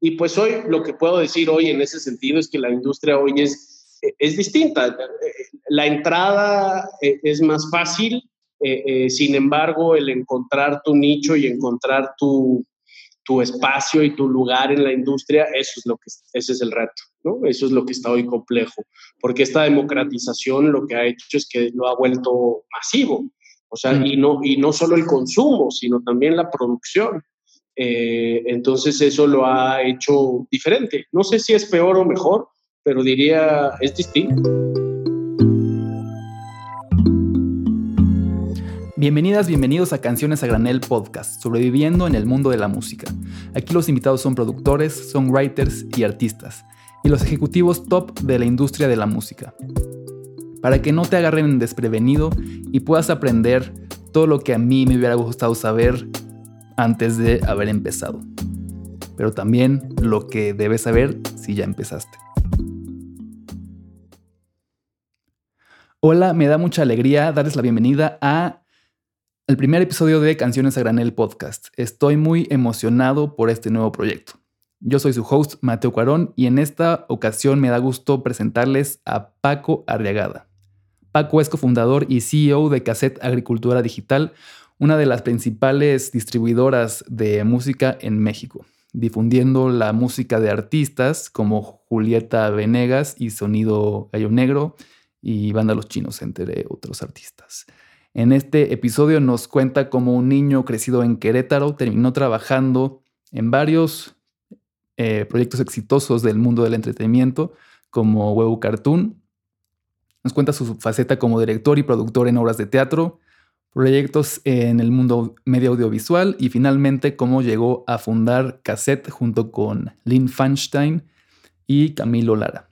y pues hoy lo que puedo decir hoy en ese sentido es que la industria hoy es, es distinta. La entrada eh, es más fácil, eh, eh, sin embargo, el encontrar tu nicho y encontrar tu, tu espacio y tu lugar en la industria, eso es lo que ese es el reto, ¿no? Eso es lo que está hoy complejo, porque esta democratización lo que ha hecho es que lo ha vuelto masivo, o sea, y no y no solo el consumo, sino también la producción. Eh, entonces eso lo ha hecho diferente. No sé si es peor o mejor, pero diría es distinto. Bienvenidas, bienvenidos a Canciones a Granel Podcast, sobreviviendo en el mundo de la música. Aquí los invitados son productores, songwriters y artistas, y los ejecutivos top de la industria de la música. Para que no te agarren desprevenido y puedas aprender todo lo que a mí me hubiera gustado saber antes de haber empezado. Pero también lo que debes saber si ya empezaste. Hola, me da mucha alegría darles la bienvenida a el primer episodio de Canciones a Granel Podcast. Estoy muy emocionado por este nuevo proyecto. Yo soy su host, Mateo Cuarón, y en esta ocasión me da gusto presentarles a Paco Arriagada. Paco es cofundador y CEO de Cassette Agricultura Digital, una de las principales distribuidoras de música en México, difundiendo la música de artistas como Julieta Venegas y Sonido Gallo Negro y Banda Los Chinos, entre otros artistas. En este episodio nos cuenta cómo un niño crecido en Querétaro terminó trabajando en varios eh, proyectos exitosos del mundo del entretenimiento, como Huevo Cartoon. Nos cuenta su faceta como director y productor en obras de teatro, proyectos en el mundo medio audiovisual y finalmente cómo llegó a fundar Cassette junto con Lynn Fanstein y Camilo Lara.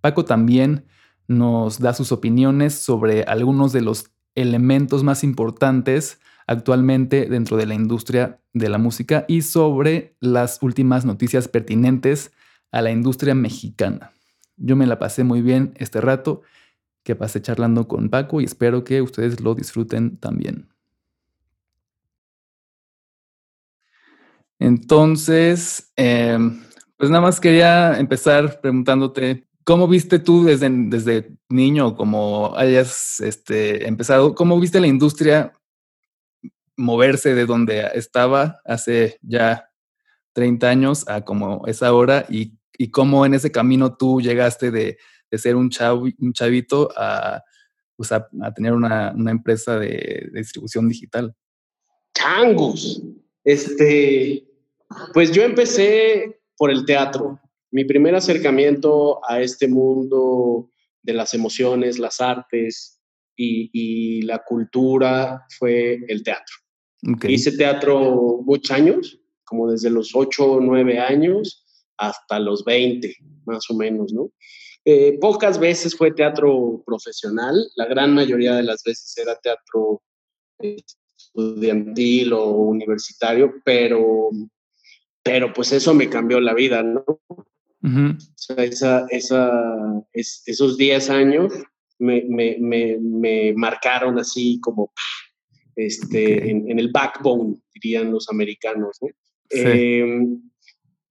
Paco también nos da sus opiniones sobre algunos de los elementos más importantes actualmente dentro de la industria de la música y sobre las últimas noticias pertinentes a la industria mexicana. Yo me la pasé muy bien este rato que pasé charlando con Paco y espero que ustedes lo disfruten también. Entonces, em, pues nada más quería empezar preguntándote, ¿cómo viste tú desde, desde niño, como hayas este, empezado, cómo viste la industria moverse de donde estaba hace ya 30 años a como es ahora y, y cómo en ese camino tú llegaste de de ser un, un chavito pues, a, a, tener una, una empresa de, distribución digital? Changos. Este, pues yo empecé por el teatro. Mi primer acercamiento a este mundo de las emociones, las artes y, y la cultura fue el teatro. Hice teatro muchos años, como desde los 8 o 9 años hasta los 20, más o menos, ¿no? Eh, pocas veces fue teatro profesional, la gran mayoría de las veces era teatro estudiantil o universitario, pero, pero pues eso me cambió la vida, ¿no? esa, esa, esos 10 años me, me, me, me, marcaron así como este, en, el backbone, dirían los americanos, ¿no? Em,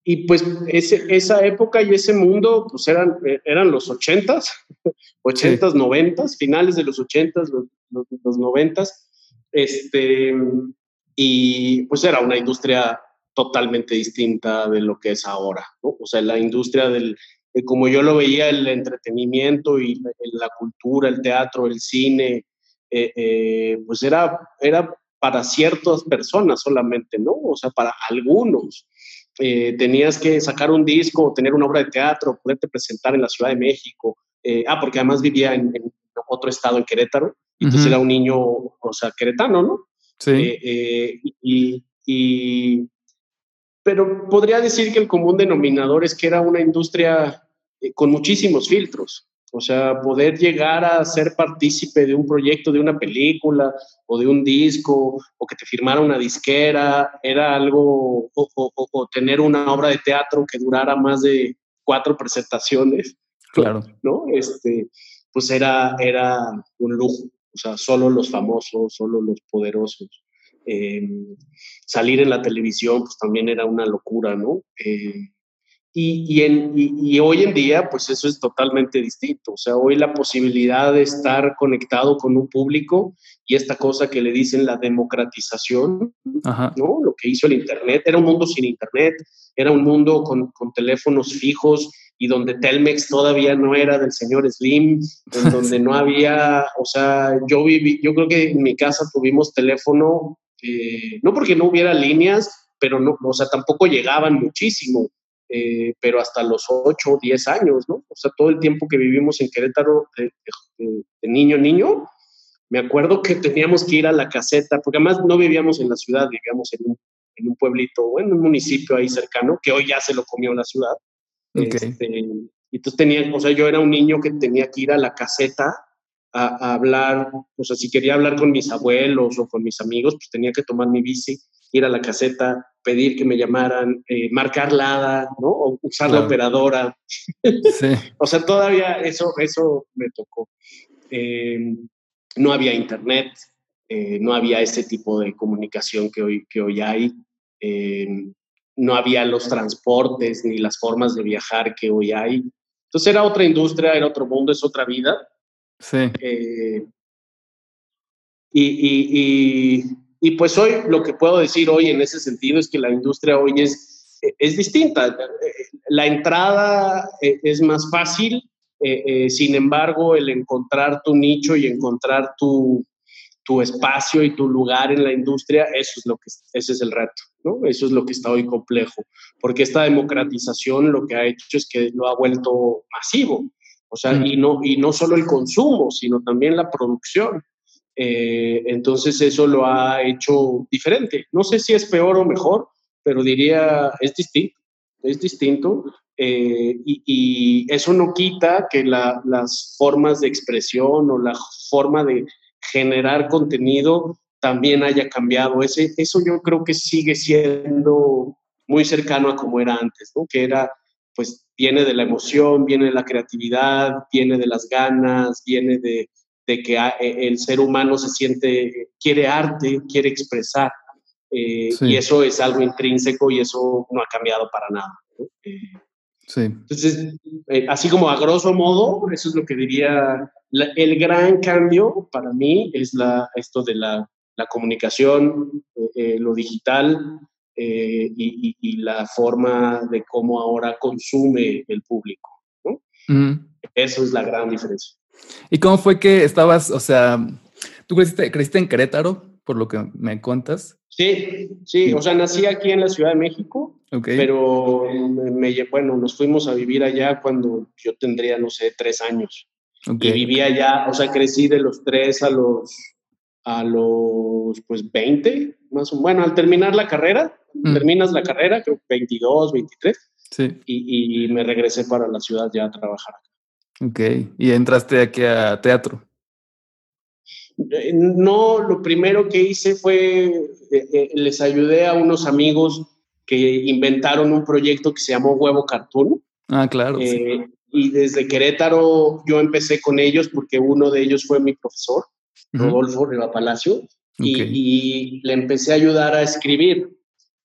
y pues ese, esa época y ese mundo, pues eran, eran los ochentas, ochentas, noventas, finales de los ochentas, los, los, noventas, este, y pues era una industria totalmente distinta de lo que es ahora, ¿no? O sea, la industria del, como yo lo veía, el entretenimiento y la, cultura, el teatro, el cine, eh, eh, pues era, era para ciertas personas solamente, ¿no? O sea, para algunos. Eh, tenías que sacar un disco, tener una obra de teatro, poderte presentar en la Ciudad de México. Eh, ah, porque además vivía en, otro estado, en Querétaro, y entonces era un niño, o sea, queretano, ¿no? Sí. Eh, y, y, pero podría decir que el común denominador es que era una industria con muchísimos filtros. O sea, poder llegar a ser partícipe de un proyecto, de una película o de un disco, o que te firmara una disquera, era algo, o, tener una obra de teatro que durara más de cuatro presentaciones. Claro. ¿No? Este, pues era, era un lujo. O sea, solo los famosos, solo los poderosos Em, salir en la televisión, pues también era una locura, ¿no? Eh, y, en, y, hoy en día, pues eso es totalmente distinto. O sea, hoy la posibilidad de estar conectado con un público y esta cosa que le dicen la democratización, ¿no? Lo que hizo el Internet, era un mundo sin Internet, era un mundo con, con teléfonos fijos y donde Telmex todavía no era del señor Slim, en donde no había, o sea, yo viví, yo creo que en mi casa tuvimos teléfono, eh, no porque no hubiera líneas, pero no, o sea, tampoco llegaban muchísimo. Eh, pero hasta los 8 o 10 años, ¿no? O sea, todo el tiempo que vivimos en Querétaro de, niño niño, me acuerdo que teníamos que ir a la caseta, porque además no vivíamos en la ciudad, vivíamos en un, en un pueblito, en un municipio ahí cercano, que hoy ya se lo comió la ciudad. Este, y entonces tenía, o sea, yo era un niño que tenía que ir a la caseta a, hablar, o sea, si quería hablar con mis abuelos o con mis amigos, pues tenía que tomar mi bici, ir a la caseta, pedir que me llamaran, eh, marcar la ¿no? O usar la operadora. o sea, todavía eso, eso me tocó. Em, no había internet, eh, no había ese tipo de comunicación que hoy, que hoy hay. Em, no había los transportes ni las formas de viajar que hoy hay. Entonces era otra industria, era otro mundo, es otra vida. Sí. Eh, y, y, pues hoy lo que puedo decir hoy en ese sentido es que la industria hoy es, es distinta. La entrada eh, es más fácil, eh, sin embargo, el encontrar tu nicho y encontrar tu, tu espacio y tu lugar en la industria, eso es lo que ese es el reto, ¿no? Eso es lo que está hoy complejo, porque esta democratización lo que ha hecho es que lo ha vuelto masivo, o sea, y no y no solo el consumo, sino también la producción. Eh, entonces eso lo ha hecho diferente. No sé si es peor o mejor, pero diría es distinto, es distinto. Eh, y, y, eso no quita que la, las formas de expresión o la forma de, generar contenido también haya cambiado. Ese, eso yo creo que sigue siendo muy cercano a como era antes, ¿no? Que era, pues, viene de la emoción, viene de la creatividad, viene de las ganas, viene de, de que e, el ser humano se siente, quiere arte, quiere expresar. Eh, y eso es algo intrínseco y eso no ha cambiado para nada. Eh, sí. Entonces, eh, así como a grosso modo, eso es lo que diría el gran cambio para mí es la, esto de la, la comunicación, eh, eh, lo digital eh, y, y, la forma de cómo ahora consume el público. ¿no? Eso es la gran diferencia. ¿Y cómo fue que estabas, o sea, tú creciste, creciste en Querétaro, por lo que me contas? Sí, sí, o sea, nací aquí en la Ciudad de México, pero me, bueno, nos fuimos a vivir allá cuando yo tendría, no sé, tres años. Y vivía ya, o sea, crecí de los 3 a los, a los, pues, 20, más o menos. Bueno, al terminar la carrera, mm. terminas la carrera, creo 22, 23. Sí. Y, y, me regresé para la ciudad ya a trabajar. Ok, ¿y entraste aquí a teatro? Eh, no, lo primero que hice fue, eh, eh, les ayudé a unos amigos que inventaron un proyecto que se llamó Huevo Cartoon. Ah, claro. sí y desde Querétaro yo empecé con ellos porque uno de ellos fue mi profesor, Rodolfo Riva Palacio, y, le empecé a ayudar a escribir.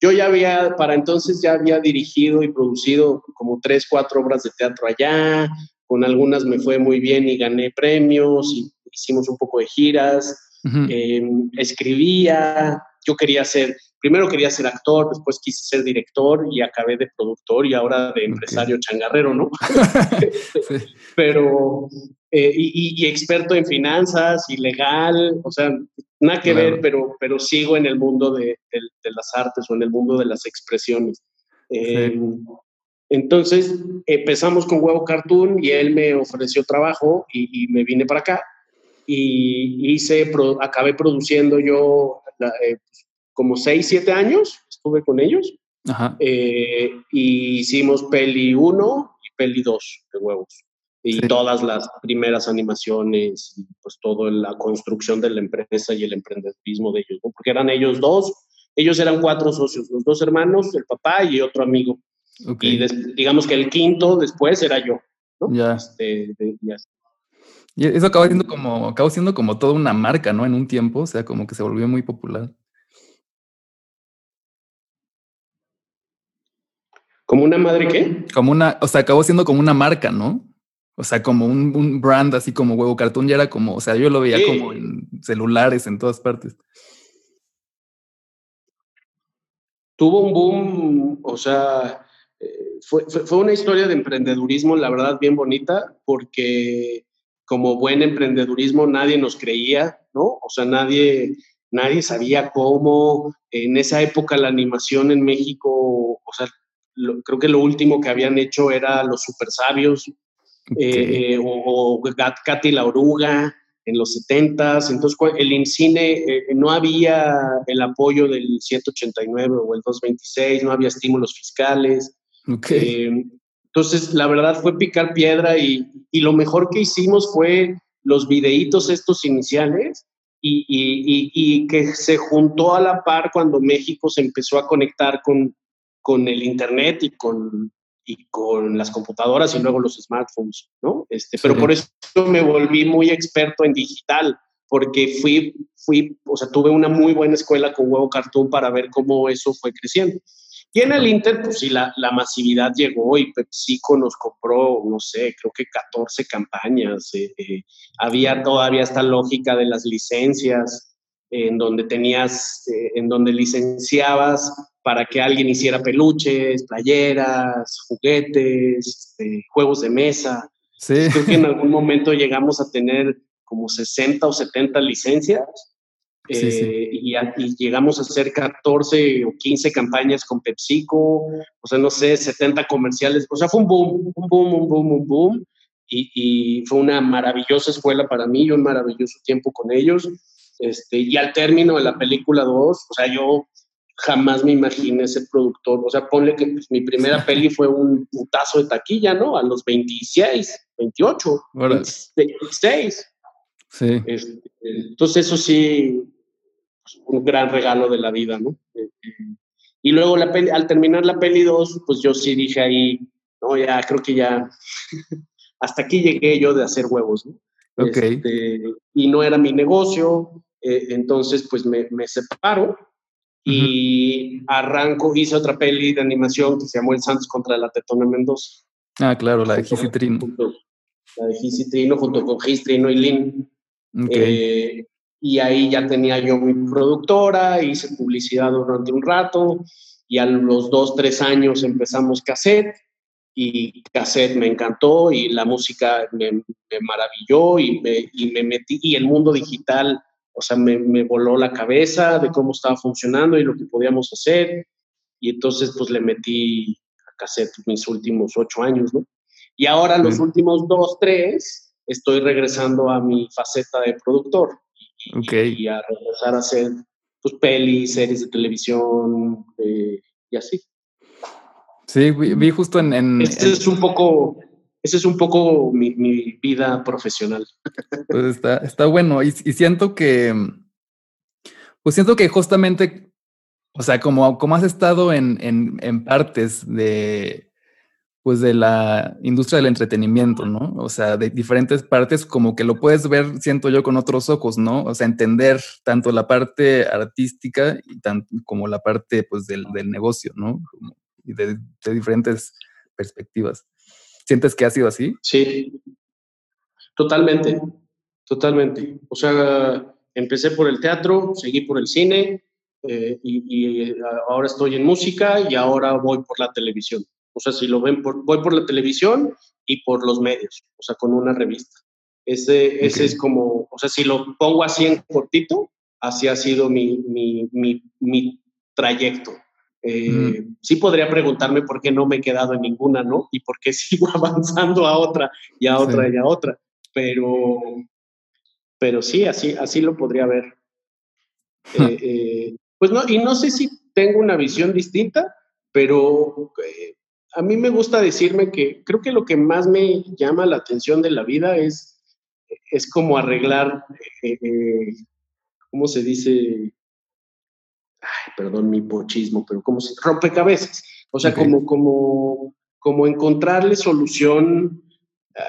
Yo ya había, para entonces ya había dirigido y producido como tres, cuatro obras de teatro allá, con algunas me fue muy bien y gané premios, y hicimos un poco de giras, em, escribía, yo quería ser primero quería ser actor, después quise ser director y acabé de productor y ahora de empresario changarrero, ¿no? Pero, eh, y, experto en finanzas y legal, o sea, nada que ver, pero, pero sigo en el mundo de, las artes o en el mundo de las expresiones. Em, entonces empezamos con Huevo Cartoon y él me ofreció trabajo y, me vine para acá y hice, acabé produciendo yo eh, como 6, 7 años, estuve con ellos. Eh, y hicimos peli 1 y peli 2 de huevos. Y todas las primeras animaciones, pues toda la construcción de la empresa y el emprendedurismo de ellos, porque eran ellos dos, ellos eran cuatro socios, los dos hermanos, el papá y otro amigo. Y digamos que el quinto después era yo. Ya. Este, de, ya. Y eso acaba siendo como, acabó siendo como toda una marca, ¿no? En un tiempo, o sea, como que se volvió muy popular. ¿Como una madre qué? Como una, o sea, acabó siendo como una marca, ¿no? O sea, como un, un brand así como huevo cartón, ya era como, o sea, yo lo veía como en celulares, en todas partes. Tuvo un boom, o sea, eh, fue, fue, una historia de emprendedurismo, la verdad, bien bonita, porque como buen emprendedurismo nadie nos creía, ¿no? O sea, nadie, nadie sabía cómo. En esa época la animación en México, o sea, creo que lo último que habían hecho era Los Super Sabios eh, o, o Katy la Oruga en los 70 Entonces, el INCINE eh, no había el apoyo del 189 o el 226, no había estímulos fiscales. Eh, entonces, la verdad fue picar piedra y, y, lo mejor que hicimos fue los videitos estos iniciales y, y, y, que se juntó a la par cuando México se empezó a conectar con, con el Internet y con, y con las computadoras y luego los smartphones, ¿no? Este, pero por eso me volví muy experto en digital, porque fui, fui, o sea, tuve una muy buena escuela con Huevo Cartoon para ver cómo eso fue creciendo. Y en el Inter, pues sí, la, la masividad llegó y PepsiCo nos compró, no sé, creo que 14 campañas. Eh, eh, había todavía esta lógica de las licencias, en donde tenías, eh, en donde licenciabas para que alguien hiciera peluches, playeras, juguetes, este, juegos de mesa. Sí. Creo que en algún momento llegamos a tener como 60 o 70 licencias eh, y, llegamos a hacer 14 o 15 campañas con PepsiCo, o sea, no sé, 70 comerciales. O sea, fue un boom, un boom, un boom, un boom. Y, y fue una maravillosa escuela para mí, un maravilloso tiempo con ellos. Este, y al término de la película 2, o sea, yo jamás me imaginé ser productor. O sea, ponle que pues, mi primera peli fue un putazo de taquilla, ¿no? A los 26, 28, 26. Sí. Este, entonces, eso sí, pues, un gran regalo de la vida, ¿no? Eh, eh, y luego la peli, al terminar la peli 2, pues yo sí dije ahí, no, ya creo que ya, hasta aquí llegué yo de hacer huevos, ¿no? Ok. Este, y no era mi negocio, eh, entonces pues me, me separo y arranco, hice otra peli de animación que se llamó El Santos contra la Tetona Mendoza. Ah, claro, la de Gisitrino. La de Gisitrino junto con Gistrino y Lin. Eh, y ahí ya tenía yo mi productora, hice publicidad durante un rato y a los dos, tres años empezamos cassette y cassette me encantó y la música me, me maravilló y me, y me metí y el mundo digital o sea, me, voló la cabeza de cómo estaba funcionando y lo que podíamos hacer. Y entonces, pues le metí a cassette mis últimos ocho años, ¿no? Y ahora, los últimos dos, tres, estoy regresando a mi faceta de productor. Y, a regresar a hacer, pues, pelis, series de televisión eh, y así. Sí, vi, justo en... este es un poco ese es un poco mi, vida profesional. Pues está, está bueno. Y, siento que, pues siento que justamente, o sea, como, como has estado en, en, partes de, pues de la industria del entretenimiento, ¿no? O sea, de diferentes partes, como que lo puedes ver, siento yo, con otros ojos, ¿no? O sea, entender tanto la parte artística y tanto como la parte, pues, del, del negocio, ¿no? Y de, diferentes perspectivas. ¿Sientes que ha sido así? Sí, totalmente, totalmente. O sea, empecé por el teatro, seguí por el cine eh, y, ahora estoy en música y ahora voy por la televisión. O sea, si lo ven, voy por la televisión y por los medios, o sea, con una revista. Ese, ese es como, o sea, si lo pongo así en cortito, así ha sido mi, mi, mi, mi trayecto. Eh, sí podría preguntarme por qué no me he quedado en ninguna, ¿no? Y por qué sigo avanzando a otra y a otra y a otra. Pero, pero sí, así, así lo podría ver. Eh, eh, pues no, y no sé si tengo una visión distinta, pero a mí me gusta decirme que creo que lo que más me llama la atención de la vida es, es como arreglar, ¿cómo se dice? perdón mi pochismo, pero como si rompecabezas. O sea, como, como, como encontrarle solución eh,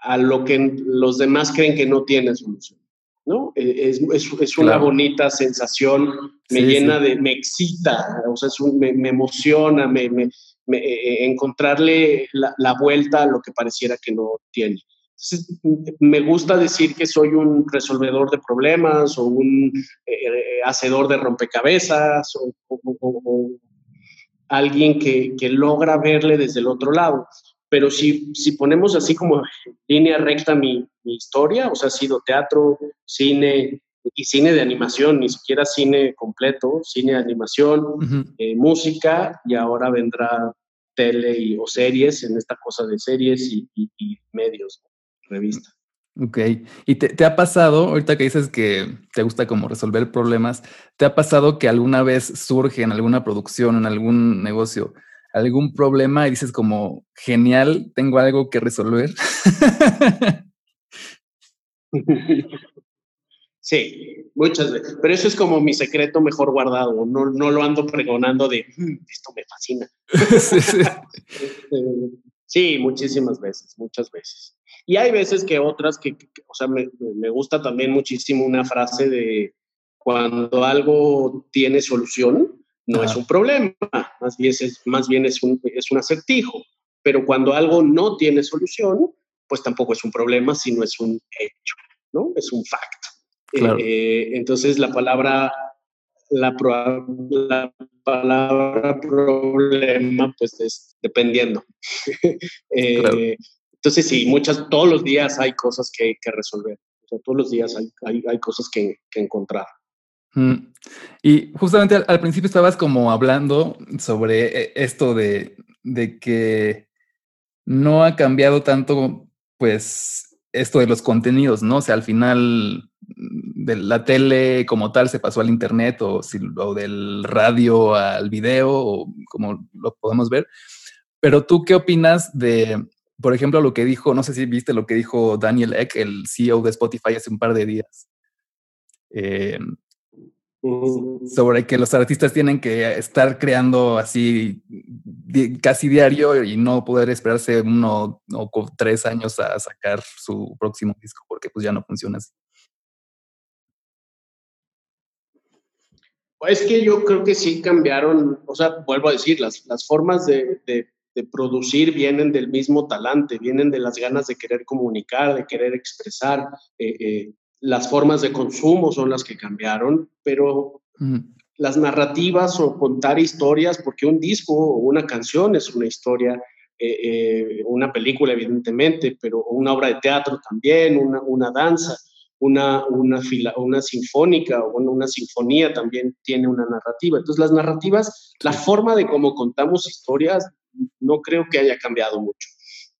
a lo que los demás creen que no tiene solución. ¿no? E, es, es, una bonita sensación, me llena de, me excita, o sea, me, me, emociona, me, me e, e, encontrarle la, vuelta a lo que pareciera que no tiene. Entonces, me gusta decir que soy un resolvedor de problemas o un eh, eh, hacedor de rompecabezas o, alguien que, que, logra verle desde el otro lado. Pero si, si ponemos así como línea recta mi, mi historia, o sea, ha sido teatro, cine y cine de animación, ni siquiera cine completo, cine de animación, eh, música y ahora vendrá tele y, o series en esta cosa de series y, y medios revista. Ok. ¿Y te, ha pasado, ahorita que dices que te gusta como resolver problemas, ¿te ha pasado que alguna vez surge en alguna producción, en algún negocio, algún problema y dices como, genial, tengo algo que resolver? Sí, muchas veces. Pero eso es como mi secreto mejor guardado. No, no lo ando pregonando de, mm, esto me fascina. Este, sí, muchísimas veces, muchas veces. Y hay veces que otras que, o sea, me, me, gusta también muchísimo una frase de cuando algo tiene solución, no es un problema, más bien, es, más bien es, un, es un acertijo. Pero cuando algo no tiene solución, pues tampoco es un problema, sino es un hecho, ¿no? Es un fact. Eh, entonces la palabra, la, la, palabra problema, pues es dependiendo. eh, entonces, sí, muchas, todos los días hay cosas que, que resolver. todos los días hay, hay, hay cosas que, que encontrar. Mm. Y justamente al, principio estabas como hablando sobre eh, esto de, de, que no ha cambiado tanto, pues, esto de los contenidos, ¿no? O sea, al final de la tele como tal se pasó al internet o, o del radio al video o como lo podemos ver. Pero tú, ¿qué opinas de, por ejemplo, lo que dijo, no sé si viste lo que dijo Daniel Eck, el CEO de Spotify, hace un par de días. Eh, sobre que los artistas tienen que estar creando así casi diario y no poder esperarse uno o tres años a sacar su próximo disco porque pues ya no funciona así. Es que yo creo que sí cambiaron, o sea, vuelvo a decir, las, las formas de, de producir vienen del mismo talante, vienen de las ganas de querer comunicar, de querer expresar. Eh, eh, las formas de consumo son las que cambiaron, pero las narrativas o contar historias, porque un disco o una canción es una historia, eh, una película evidentemente, pero una obra de teatro también, una, una danza una, una, fila, una sinfónica o una, una, sinfonía también tiene una narrativa. Entonces las narrativas, la forma de cómo contamos historias no creo que haya cambiado mucho.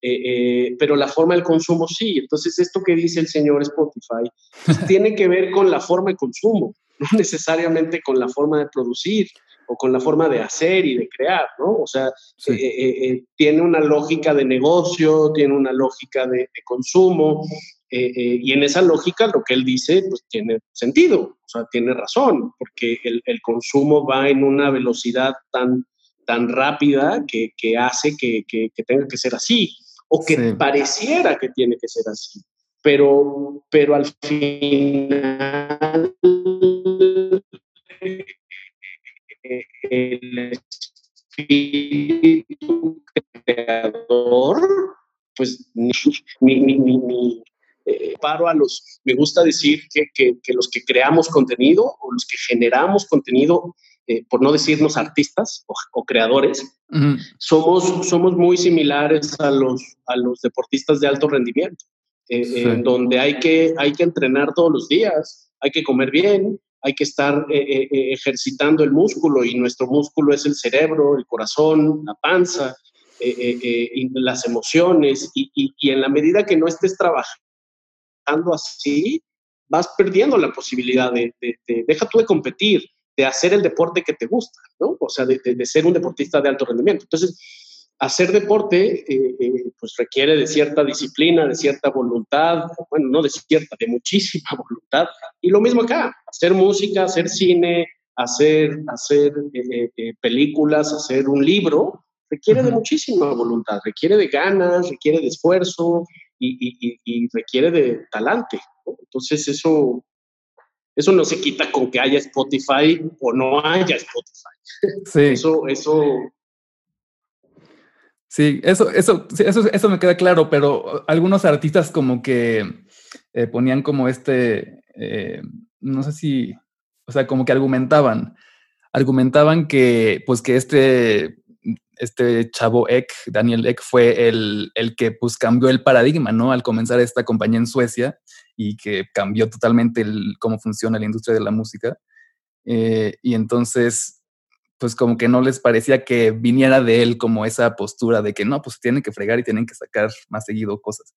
Eh, eh, pero la forma del consumo sí. Entonces, esto que dice el señor Spotify tiene que ver con la forma de consumo, no necesariamente con la forma de producir o con la forma de hacer y de crear, ¿no? O sea, eh, tiene una lógica de negocio, tiene una lógica de, de consumo, y en esa lógica lo que él dice, pues tiene sentido, o sea, tiene razón, porque el, el consumo va en una velocidad tan tan rápida que, que hace que, que, tenga que ser así, o que pareciera que tiene que ser así. Pero, pero al final el espíritu creador, pues ni, ni, ni, eh, paro a los, me gusta decir que, que, que, los que creamos contenido o los que generamos contenido eh, por no decirnos artistas o, creadores, somos, somos muy similares a los, a los deportistas de alto rendimiento, eh, en donde hay que, hay que entrenar todos los días, hay que comer bien, hay que estar eh, ejercitando el músculo y nuestro músculo es el cerebro, el corazón, la panza, las emociones y, y, en la medida que no estés trabajando así, vas perdiendo la posibilidad de, de, de, deja tú de competir, de hacer el deporte que te gusta, ¿no? O sea, de, ser un deportista de alto rendimiento. Entonces, hacer deporte eh, eh, pues requiere de cierta disciplina, de cierta voluntad, bueno, no de cierta, de muchísima voluntad. Y lo mismo acá, hacer música, hacer cine, hacer, hacer eh, películas, hacer un libro, requiere de muchísima voluntad, requiere de ganas, requiere de esfuerzo y, y, y requiere de talante. ¿no? Entonces eso Eso no se quita con que haya Spotify o no haya Spotify. Sí. Eso, eso. Sí, eso, eso, eso, eso me queda claro, pero algunos artistas como que eh, ponían como este, eh, no sé si, o sea, como que argumentaban, argumentaban que, pues que este, este chavo Eck, Daniel Eck, fue el, el que pues cambió el paradigma, ¿no? Al comenzar esta compañía en Suecia y que cambió totalmente cómo funciona la industria de la música. Eh, y entonces, pues como que no les parecía que viniera de él como esa postura de que no, pues tienen que fregar y tienen que sacar más seguido cosas.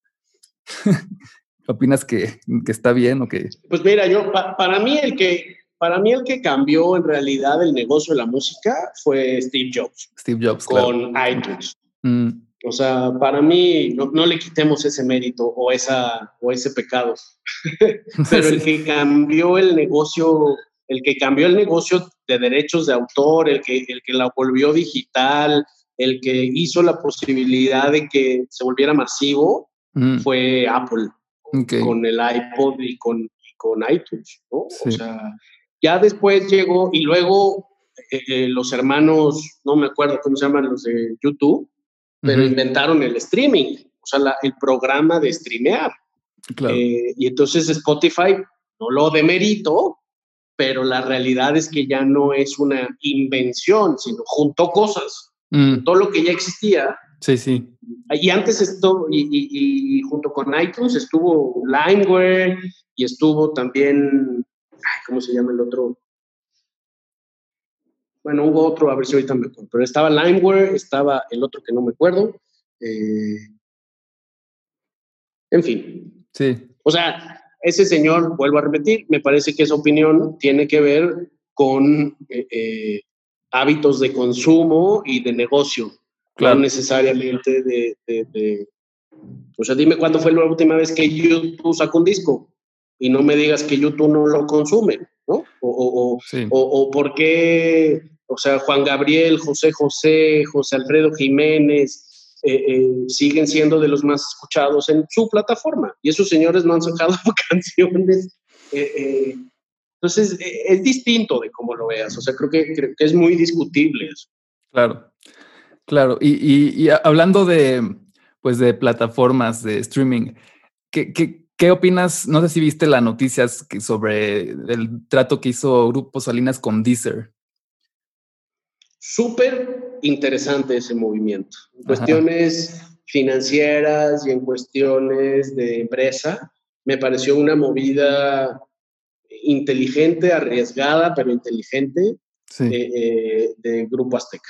¿Opinas que, que, está bien o que...? Pues mira, yo, para, mí el que, para mí el que cambió en realidad el negocio de la música fue Steve Jobs. Steve Jobs, Con iTunes. Mm. O sea, para mí no, no, le quitemos ese mérito o, esa, o ese pecado. Pero el que cambió el negocio, el que cambió el negocio de derechos de autor, el que, el que la volvió digital, el que hizo la posibilidad de que se volviera masivo, mm. fue Apple. Con el iPod y con, con iTunes, ¿no? O sea, ya después llegó y luego eh, los hermanos, no me acuerdo cómo se llaman los de YouTube, pero inventaron el streaming, o sea, el programa de streamear. Eh, y entonces Spotify, no lo demerito, pero la realidad es que ya no es una invención, sino juntó cosas, mm. todo lo que ya existía. Sí, sí. Y antes esto, y, junto con iTunes estuvo Limeware y estuvo también, ¿cómo se llama el otro? Bueno, hubo otro, a ver si ahorita me acuerdo, pero estaba Limeware, estaba el otro que no me acuerdo. Eh, en fin. Sí. O sea, ese señor, vuelvo a repetir, me parece que esa opinión tiene que ver con eh, eh, hábitos de consumo y de negocio, claro. no necesariamente de, de, O sea, dime cuándo fue la última vez que YouTube sacó un disco y no me digas que YouTube no lo consume, ¿no? O, o, o, por qué, o sea, Juan Gabriel, José José, José Alfredo Jiménez, eh, eh, siguen siendo de los más escuchados en su plataforma y esos señores no han sacado canciones. Eh, entonces, es distinto de cómo lo veas, o sea, creo que, creo que es muy discutible eso. Claro, claro. Y, y, y hablando de, pues, de plataformas de streaming, ¿qué, qué, ¿Qué opinas? No sé si viste las noticias sobre el trato que hizo Grupo Salinas con Deezer. Súper interesante ese movimiento. En cuestiones financieras y en cuestiones de empresa, me pareció una movida inteligente, arriesgada, pero inteligente eh, eh, de Grupo Azteca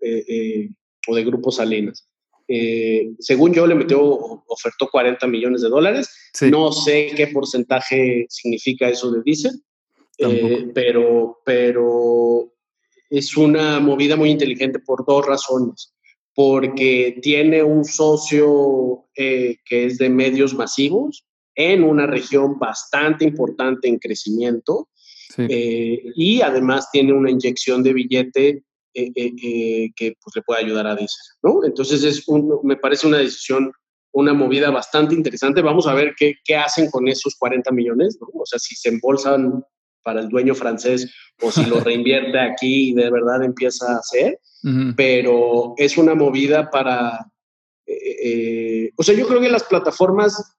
eh, o de Grupo Salinas. Eh, según yo, le metió, ofertó 40 millones de dólares. No sé qué porcentaje significa eso de diésel, eh, pero, pero es una movida muy inteligente por dos razones. Porque tiene un socio eh, que es de medios masivos en una región bastante importante en crecimiento y además tiene una inyección de billete eh, eh, eh, que pues, le pueda ayudar a Deezer, ¿no? Entonces es me parece una decisión, una movida bastante interesante. Vamos a ver qué, qué hacen con esos 40 millones, ¿no? O sea, si se embolsan para el dueño francés o si lo reinvierte aquí y de verdad empieza a hacer, pero es una movida para... o sea, yo creo que las plataformas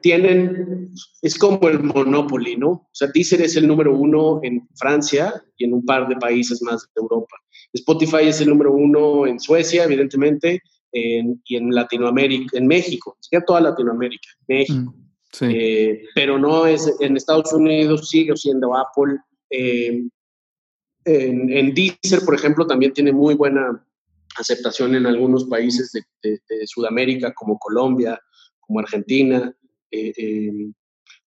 tienen, es como el Monopoly, ¿no? O sea, Deezer es el número uno en Francia y en un par de países más de Europa. Spotify es el número uno en Suecia, evidentemente, y en Latinoamérica, en México, que toda Latinoamérica, México. Mm, sí. Eh, pero no es, en Estados Unidos sigue siendo Apple. Eh, en, en Deezer, por ejemplo, también tiene muy buena aceptación en algunos países de Sudamérica, como Colombia, como Argentina. Eh, eh,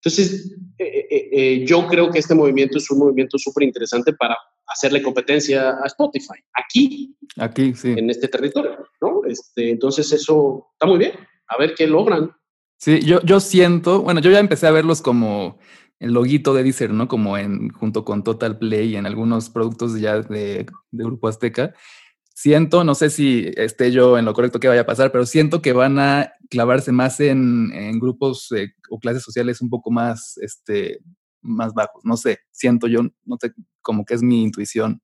entonces, eh, yo creo que este movimiento es un movimiento súper interesante para hacerle competencia a Spotify, aquí, aquí sí. en este territorio, ¿no? Este, entonces, eso está muy bien, a ver qué logran. Sí, yo, yo siento, bueno, yo ya empecé a verlos como el loguito de Deezer, ¿no? Como en, junto con Total Play y en algunos productos ya de, de Grupo Azteca siento, no sé si esté yo en lo correcto que vaya a pasar, pero siento que van a clavarse más en, grupos eh, o clases sociales un poco más, este, más bajos. No sé, siento yo, no sé, como que es mi intuición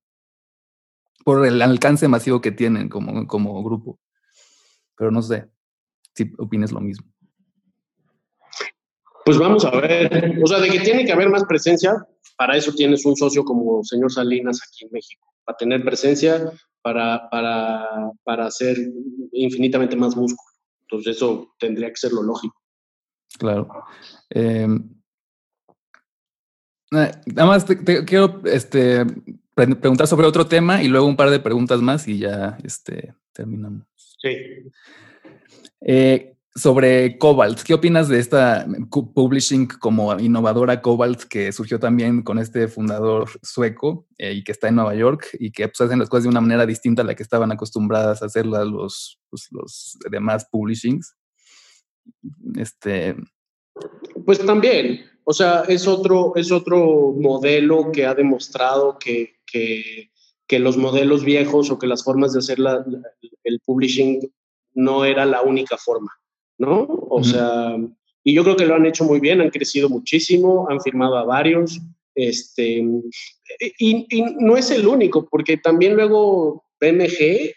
por el alcance masivo que tienen como, como grupo. Pero no sé si opines lo mismo. Pues vamos a ver, o sea, de que tiene que haber más presencia, para eso tienes un socio como señor Salinas aquí en México, para tener presencia, para, para, para hacer infinitamente más músculo. Entonces eso tendría que ser lo lógico. Claro. Em, eh, nada más te, quiero este, preguntar sobre otro tema y luego un par de preguntas más y ya este, terminamos. Sí. Eh, sobre Cobalt, ¿qué opinas de esta publishing como innovadora Cobalt que surgió también con este fundador sueco eh, y que está en Nueva York y que pues, hacen las cosas de una manera distinta a la que estaban acostumbradas a hacerlas los, pues, los demás publishings? Este. Pues también, o sea, es otro, es otro modelo que ha demostrado que, que, los modelos viejos o que las formas de hacer el publishing no era la única forma, ¿no? O sea, y yo creo que lo han hecho muy bien, han crecido muchísimo, han firmado a varios, este, y, no es el único, porque también luego BMG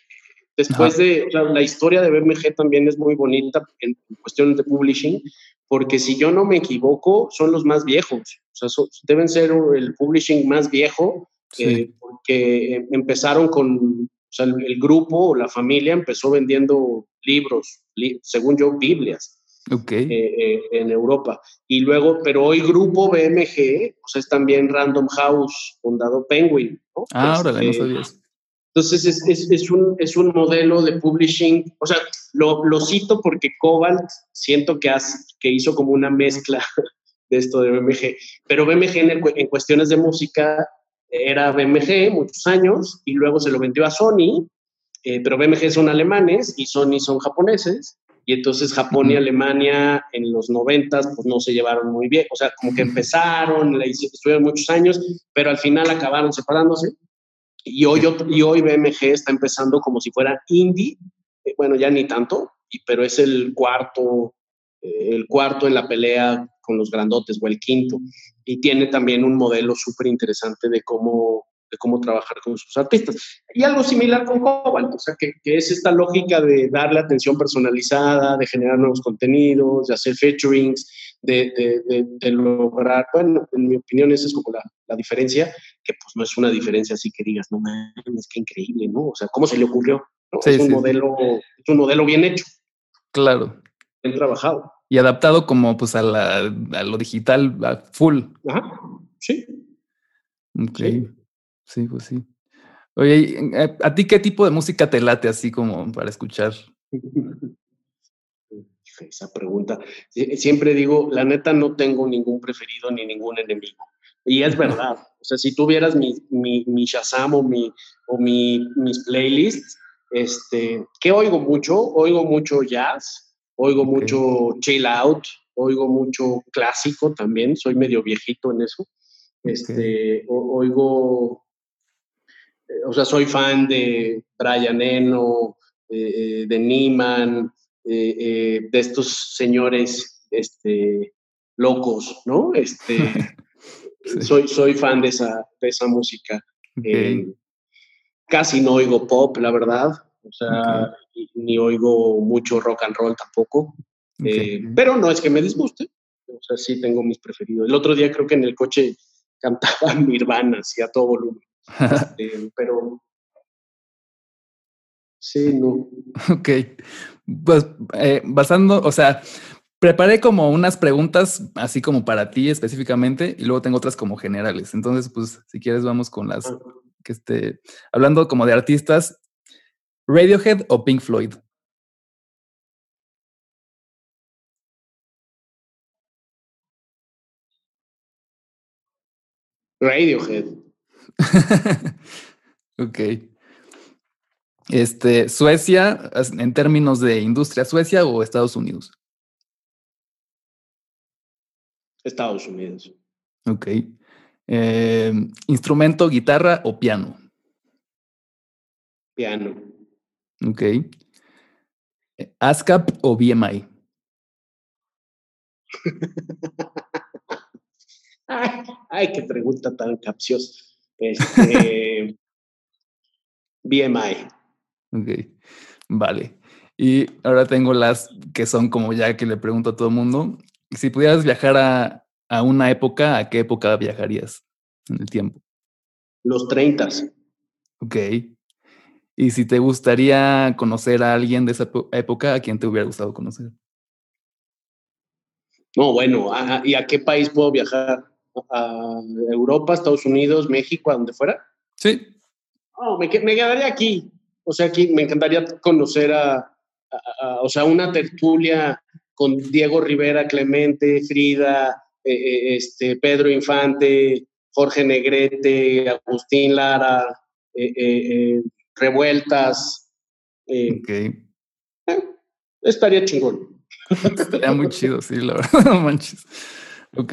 Después de la, historia de BMG también es muy bonita en, cuestiones de publishing, porque si yo no me equivoco, son los más viejos. O sea, deben ser el publishing más viejo, eh, porque empezaron con, sea, el, grupo o la familia empezó vendiendo libros, según yo, Biblias. Okay. Eh, eh, en Europa. Y luego, pero hoy grupo BMG, o sea, es también Random House, fundado Penguin. Ah, ahora no este, sabías. Entonces es, es, es, un, es un modelo de publishing, o sea, lo, lo cito porque Cobalt siento que, que hizo como una mezcla de esto de BMG, pero BMG en, en, cuestiones de música era BMG muchos años y luego se lo vendió a Sony, eh, pero BMG son alemanes y Sony son japoneses, y entonces Japón y Alemania en los noventas pues no se llevaron muy bien, o sea, como que empezaron, estuvieron muchos años, pero al final acabaron separándose. Y hoy, y hoy BMG está empezando como si fuera indie, eh, bueno, ya ni tanto, pero es el cuarto, eh, el cuarto en la pelea con los grandotes o el quinto. Y tiene también un modelo súper interesante de cómo, de cómo trabajar con sus artistas. Y algo similar con Cobalt, o sea, que, que, es esta lógica de darle atención personalizada, de generar nuevos contenidos, de hacer featurings, de, de, de, lograr, bueno, en mi opinión esa es como la, la, diferencia, que pues no es una diferencia así que digas, no es que increíble, ¿no? O sea, ¿cómo se le ocurrió? es, un modelo, es un modelo bien hecho. Claro. Bien trabajado. Y adaptado como pues a, la, a lo digital, a full. Ajá, sí. Ok. Sí. pues sí. Oye, ¿a ti qué tipo de música te late así como para escuchar? esa pregunta. Siempre digo, la neta no tengo ningún preferido ni ningún enemigo. Y es verdad. O sea, si tuvieras mi, mi, mi Shazam o, mi, o mi, mis playlists, este, ¿qué oigo mucho? Oigo mucho jazz, oigo mucho chill out, oigo mucho clásico también, soy medio viejito en eso. Este, oigo, eh, o sea, soy fan de Brian Eno, eh, de Neiman, eh, eh, de estos señores este, locos, ¿no? Este, soy, soy fan de esa, de esa música. Eh, casi no oigo pop, la verdad. O sea, ni oigo mucho rock and roll tampoco. pero no es que me disguste. O sea, sí tengo mis preferidos. El otro día creo que en el coche cantaban Nirvana, así a todo volumen. Este, pero sí, no. Ok. Pues eh, basando, o sea, preparé como unas preguntas así como para ti específicamente y luego tengo otras como generales. Entonces, pues si quieres vamos con las que esté hablando como de artistas, Radiohead o Pink Floyd. Radiohead. ok. Este, Suecia, en términos de industria, Suecia o Estados Unidos? Estados Unidos. Ok. Em, ¿Instrumento, guitarra o piano? Piano. Ok. ¿ASCAP o BMI? Ay, qué pregunta tan capciosa. Este, BMI. Ok, vale. Y ahora tengo las que son como ya que le pregunto a todo el mundo. Si pudieras viajar a, a una época, ¿a qué época viajarías en el tiempo? Los 30. Ok. Y si te gustaría conocer a alguien de esa época, ¿a quién te hubiera gustado conocer? No, bueno, ¿y a qué país puedo viajar? ¿A Europa, Estados Unidos, México, a donde fuera? Sí. No, me, quedaría aquí. O sea, aquí me encantaría conocer a, o sea, una tertulia con Diego Rivera, Clemente, Frida, eh, eh, este, Pedro Infante, Jorge Negrete, Agustín Lara, eh, Revueltas. ok. estaría chingón. Estaría muy chido, sí, la verdad, no manches. Ok.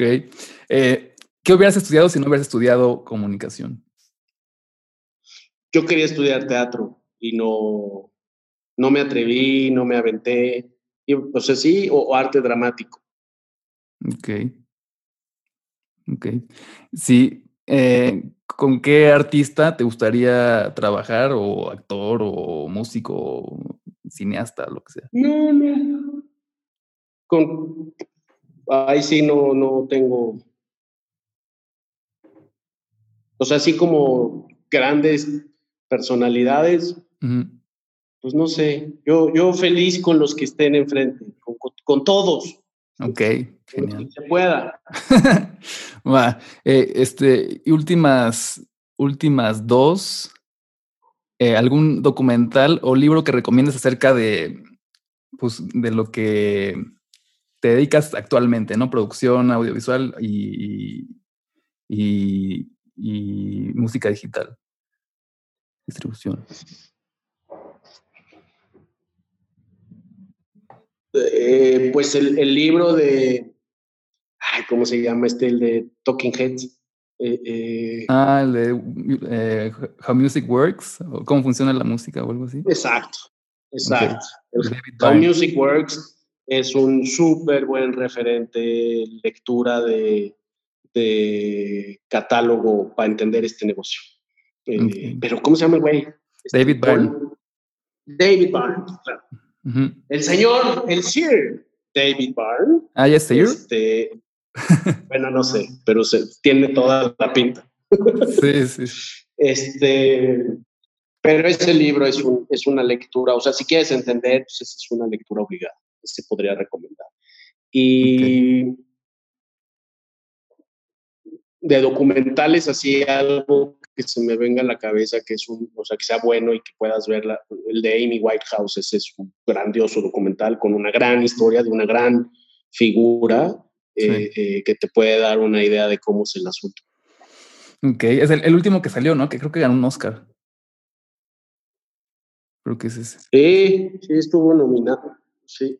¿Qué hubieras estudiado si no hubieras estudiado comunicación? Yo quería estudiar teatro y no, no me atreví, no me aventé. Y, o sea, sí, o arte dramático. Ok. Ok. Sí. Eh, ¿Con qué artista te gustaría trabajar? ¿O actor, o músico, o cineasta, lo que sea? No, no. Con, ahí sí no, no tengo. O sea, así como grandes personalidades, pues no sé. Yo, yo feliz con los que estén enfrente, con todos. Ok, genial. se pueda. Va, eh, este, últimas, últimas dos. Eh, ¿Algún documental o libro que recomiendes acerca de, pues, de lo que te dedicas actualmente, ¿no? Producción audiovisual y, y, y música digital. Distribución. Eh, pues el, el, libro de, ay, ¿cómo se llama este? El de Talking Heads. Eh, eh, ah, el de How Music Works, o cómo funciona la música o algo así. Exacto, exacto. How Music Works es un súper buen referente, lectura de, de catálogo para entender este negocio. Pero, ¿cómo se llama el güey? David este, Byrne. David Byrne, claro. El señor, el Sir David Byrne. Ah, ya Sir. Este, bueno, no sé, pero se, tiene toda la pinta. sí, sí. Este, pero ese libro es, un, es una lectura, o sea, si quieres entender, pues es una lectura obligada, se podría recomendar. Y de documentales, así algo que se me venga a la cabeza que es un, o sea, que sea bueno y que puedas verla. El de Amy Whitehouse ese es un grandioso documental con una gran historia de una gran figura eh, eh, que te puede dar una idea de cómo es el asunto. Ok, es el, último que salió, ¿no? Que creo que ganó un Oscar. Creo que es ese. Sí, sí, estuvo nominado, sí.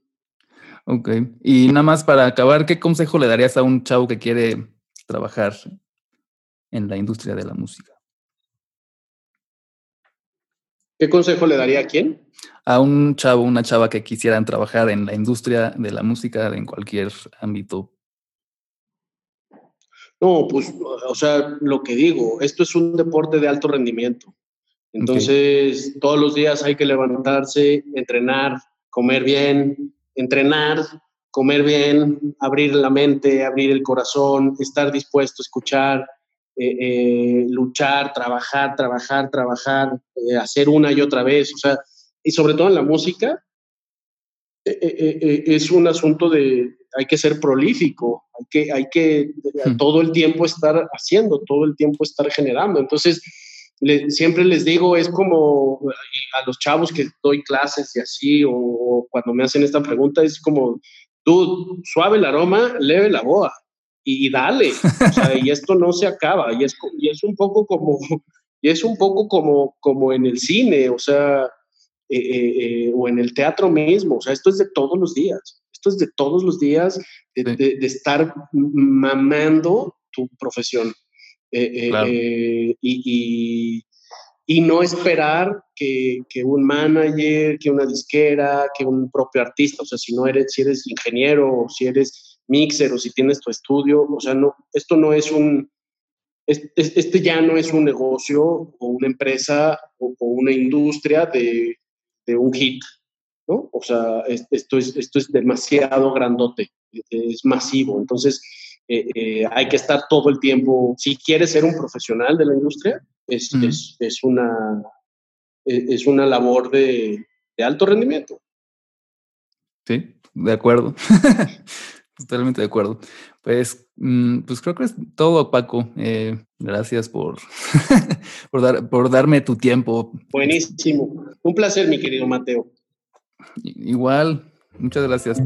Ok, y nada más para acabar, ¿qué consejo le darías a un chavo que quiere trabajar en la industria de la música? ¿Qué consejo le daría a quién? A un chavo, una chava que quisieran trabajar en la industria de la música en cualquier ámbito. No, pues, o sea, lo que digo, esto es un deporte de alto rendimiento. Entonces, todos los días hay que levantarse, entrenar, comer bien, entrenar, comer bien, abrir la mente, abrir el corazón, estar dispuesto a escuchar, eh, eh, luchar, trabajar, trabajar, trabajar, eh, hacer una y otra vez, o sea, y sobre todo en la música, es un asunto de, hay que ser prolífico, hay que, hay que hmm. todo el tiempo estar haciendo, todo el tiempo estar generando. Entonces, siempre les digo, es como a los chavos que doy clases y así, o, cuando me hacen esta pregunta, es como, tú, suave el aroma, leve la boa y, dale, y esto no se acaba, y es, y es un poco como, y es un poco como, como en el cine, o sea, eh, eh, eh, o en el teatro mismo, o sea, esto es de todos los días, esto es de todos los días de, estar mamando tu profesión. y, y, no esperar que, que, un manager, que una disquera, que un propio artista, o sea, si no eres, si eres ingeniero, si eres mixer o si tienes tu estudio, o sea, no, esto no es un, este, ya no es un negocio o una empresa o, una industria de, de, un hit, ¿no? O sea, esto es, esto es demasiado grandote, es masivo, entonces eh, eh, hay que estar todo el tiempo, si quieres ser un profesional de la industria, es, es, es una, es una labor de, de alto rendimiento. Sí, de acuerdo. Totalmente de acuerdo. Pues, mm, pues creo que es todo, Paco. Eh, gracias por, por, dar, por darme tu tiempo. Buenísimo. Un placer, mi querido Mateo. Igual, muchas gracias.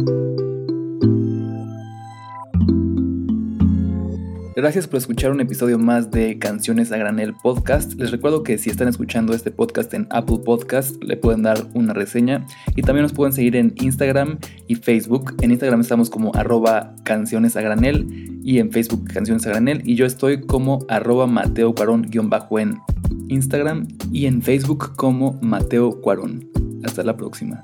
Gracias por escuchar un episodio más de Canciones a Granel Podcast. Les recuerdo que si están escuchando este podcast en Apple Podcast, le pueden dar una reseña y también nos pueden seguir en Instagram y Facebook. En Instagram estamos como arroba canciones a granel y en Facebook canciones a granel y yo estoy como arroba Mateo Cuarón-bajo en Instagram y en Facebook como Mateo Cuarón. Hasta la próxima.